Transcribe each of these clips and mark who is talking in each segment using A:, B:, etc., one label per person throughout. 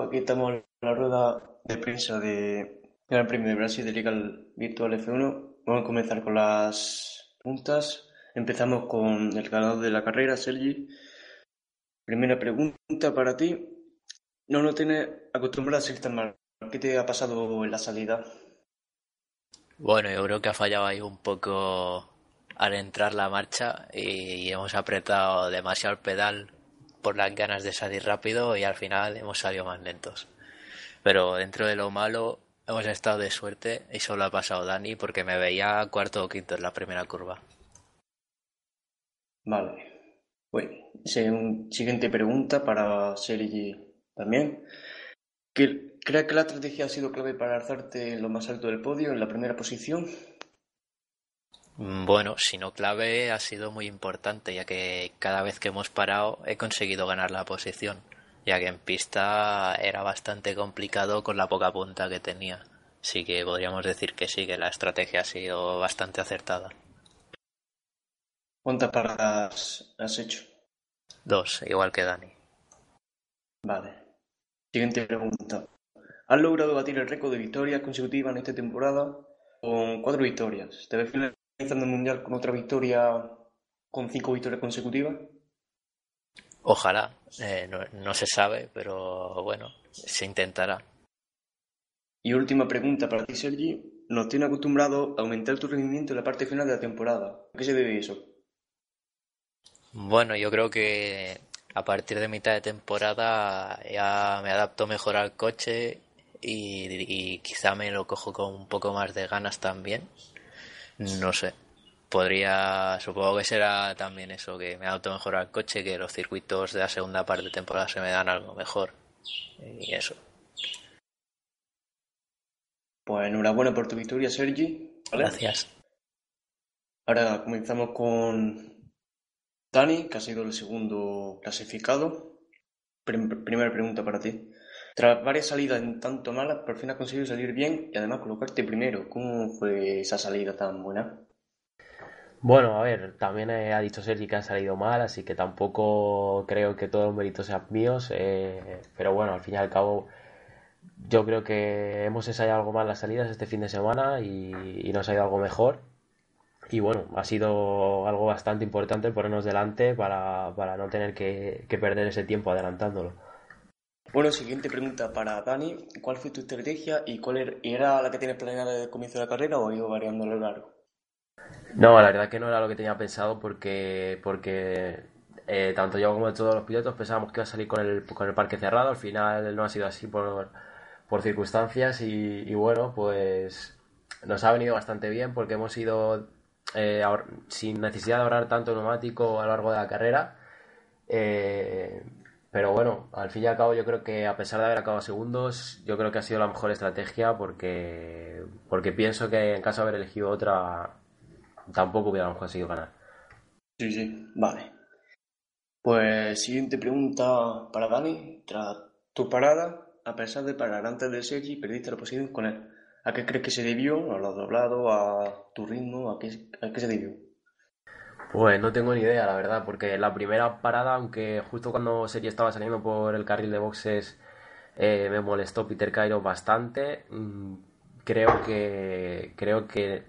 A: Pues aquí estamos en la rueda de prensa de Gran Premio de Brasil de Liga Virtual F1. Vamos a comenzar con las puntas. Empezamos con el ganador de la carrera, Sergi. Primera pregunta para ti. No no tienes acostumbrado a ser tan mal. ¿Qué te ha pasado en la salida?
B: Bueno, yo creo que ha fallado ahí un poco al entrar la marcha y hemos apretado demasiado el pedal por las ganas de salir rápido y al final hemos salido más lentos. Pero dentro de lo malo hemos estado de suerte y solo ha pasado Dani porque me veía cuarto o quinto en la primera curva.
A: Vale. Bueno, siguiente pregunta para Sergi también. ¿Crees que la estrategia ha sido clave para alzarte en lo más alto del podio, en la primera posición?
B: Bueno, si no clave, ha sido muy importante, ya que cada vez que hemos parado he conseguido ganar la posición, ya que en pista era bastante complicado con la poca punta que tenía. Así que podríamos decir que sí, que la estrategia ha sido bastante acertada.
A: ¿Cuántas paradas has hecho?
B: Dos, igual que Dani.
A: Vale. Siguiente pregunta. ¿Has logrado batir el récord de victorias consecutivas en esta temporada con cuatro victorias? ¿Te ves el Mundial con otra victoria, con cinco victorias consecutivas?
B: Ojalá, eh, no, se sabe, pero bueno, se intentará.
A: Y última pregunta para ti, Sergi. Nos tiene acostumbrado a aumentar tu rendimiento en la parte final de la temporada. ¿A qué se debe eso?
B: Bueno, yo creo que a partir de mitad de temporada ya me adapto mejor al coche y, y quizá me lo cojo con un poco más de ganas también no sé. Podría, supongo que será también eso, que me auto mejor el coche, que los circuitos de la segunda parte de temporada se me dan algo mejor. Y eso.
A: Pues enhorabuena por tu victoria, Sergi.
B: Gracias.
A: Ahora comenzamos con Dani, que ha sido el segundo clasificado. primera pregunta para ti. Tras varias salidas en tanto malas, por fin has conseguido salir bien y además colocarte primero. ¿Cómo fue esa salida tan buena?
C: Bueno, a ver, también ha dicho Sergi que han salido mal, así que tampoco creo que todos los méritos sean míos. Eh, pero bueno, al fin y al cabo, yo creo que hemos ensayado algo más las salidas este fin de semana y, nos ha ido algo mejor. Y bueno, ha sido algo bastante importante ponernos delante para, no tener que perder ese tiempo adelantándolo.
A: Bueno, siguiente pregunta para Dani. ¿Cuál fue tu estrategia y cuál er-, era la que tienes planeada desde el comienzo de la carrera o ha ido variando a lo largo?
C: No, la verdad que no era lo que tenía pensado porque, porque eh, tanto yo como todos los pilotos pensábamos que iba a salir con el, con el parque cerrado. Al final no ha sido así por, circunstancias y, bueno, pues nos ha venido bastante bien porque hemos ido eh, sin necesidad de ahorrar tanto neumático a lo largo de la carrera. Eh, pero bueno, al fin y al cabo yo creo que a pesar de haber acabado segundos, yo creo que ha sido la mejor estrategia porque, porque pienso que en caso de haber elegido otra, tampoco hubiéramos conseguido ganar.
A: Sí, sí, vale. Pues siguiente pregunta para Dani. Tras tu parada, a pesar de parar antes de Sergi, perdiste la posición con él. ¿A qué crees que se debió? ¿A lo doblado? ¿A tu ritmo? ¿A qué, a qué se debió?
C: Pues no tengo ni idea, la verdad, porque la primera parada, aunque justo cuando Serie estaba saliendo por el carril de boxes, eh, me molestó Peter Cairo bastante. Mm, creo que creo que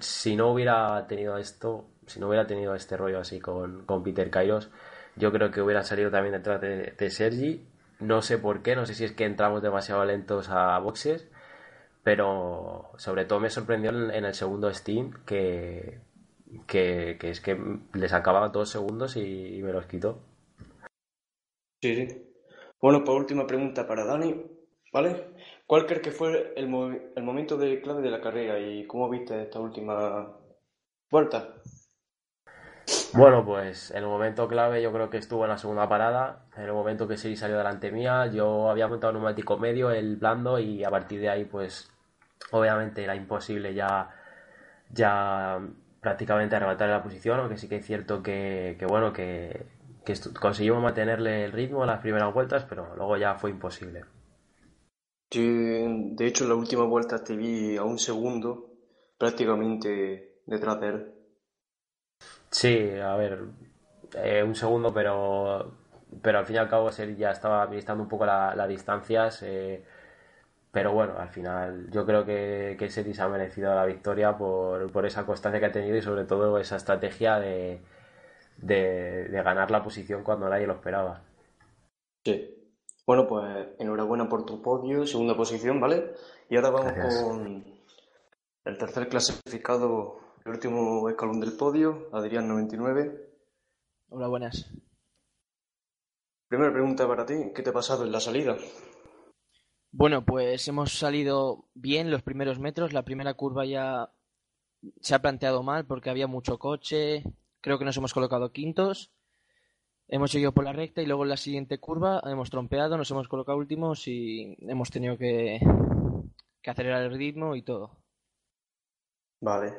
C: si no hubiera tenido esto, si no hubiera tenido este rollo así con, Peter Kairos, yo creo que hubiera salido también detrás de, de Sergi. No sé por qué, no sé si es que entramos demasiado lentos a boxes, pero sobre todo me sorprendió en el segundo Steam que que, es que les acababa dos segundos y, me los quitó.
A: Sí, sí. Bueno, por última pregunta para Dani, ¿vale? ¿Cuál crees que fue el, el momento de clave de la carrera y cómo viste esta última vuelta?
C: Bueno, pues el momento clave yo creo que estuvo en la segunda parada, en el momento que sí salió delante mía, yo había montado un neumático medio, el blando, y a partir de ahí pues obviamente era imposible ya, ya prácticamente arrebatar la posición, aunque sí que es cierto que, bueno, que, conseguimos mantenerle el ritmo en las primeras vueltas, pero luego ya fue imposible.
A: de hecho, en la última vuelta te vi a un segundo prácticamente detrás de él.
C: Sí, a ver, eh, un segundo, pero, pero al fin y al cabo ya estaba administrando un poco las distancias. Eh, pero bueno, al final yo creo que, que Setis ha merecido la victoria por, por, esa constancia que ha tenido y sobre todo esa estrategia de, de, ganar la posición cuando nadie lo esperaba.
A: Sí. Bueno, pues enhorabuena por tu podio, segunda posición, ¿vale? Y ahora vamos con el tercer clasificado el último escalón del podio, Adrián 99.
D: Hola, buenas.
A: Primera pregunta para ti, ¿qué te ha pasado en la salida?
D: Bueno, pues hemos salido bien los primeros metros, la primera curva ya se ha planteado mal porque había mucho coche, creo que nos hemos colocado quintos, hemos seguido por la recta y luego en la siguiente curva hemos trompeado, nos hemos colocado últimos y hemos tenido que, acelerar el ritmo y todo.
A: Vale,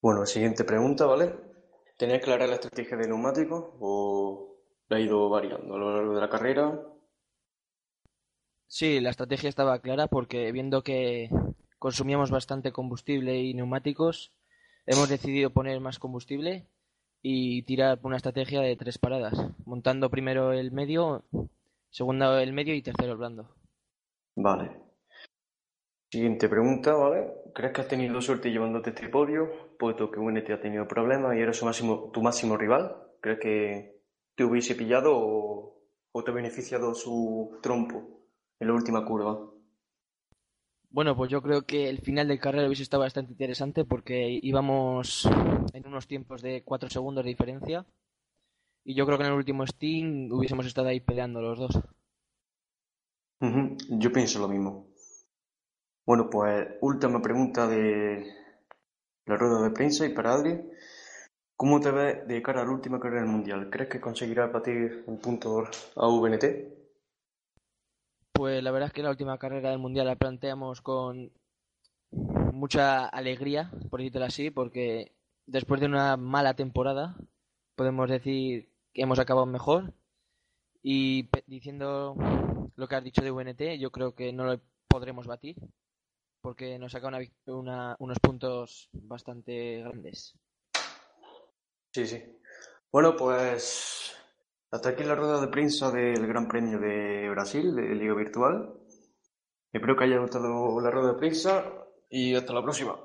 A: bueno, siguiente pregunta, ¿vale? ¿Tenía clara la estrategia de neumático o la ha ido variando a lo largo de la carrera?
D: Sí, la estrategia estaba clara porque viendo que consumíamos bastante combustible y neumáticos, hemos decidido poner más combustible y tirar una estrategia de tres paradas, montando primero el medio, segundo el medio y tercero el blando.
A: Vale. Siguiente pregunta, ¿vale? ¿Crees que has tenido suerte llevándote este podio, puesto que UNT ha tenido problemas y eres su máximo, tu máximo rival? ¿Crees que te hubiese pillado o, te ha beneficiado su trompo en la última curva?
D: Bueno, pues yo creo que el final del carrera hubiese estado bastante interesante porque íbamos en unos tiempos de 4 segundos de diferencia y yo creo que en el último Steam hubiésemos estado ahí peleando los dos.
A: Yo pienso lo mismo. Bueno, pues última pregunta de la rueda de prensa y para Adri. ¿Cómo te ves de cara a la última carrera del Mundial? ¿Crees que conseguirás batir un punto a VNT?
D: Pues la verdad es que la última carrera del Mundial la planteamos con mucha alegría, por decirlo así, porque después de una mala temporada podemos decir que hemos acabado mejor y diciendo lo que has dicho de VNT, yo creo que no lo podremos batir porque nos saca una, unos puntos bastante grandes.
A: Sí, sí. Bueno, pues hasta aquí la rueda de prensa del Gran Premio de Brasil, de Liga Virtual. Espero que haya gustado la rueda de prensa y hasta la próxima.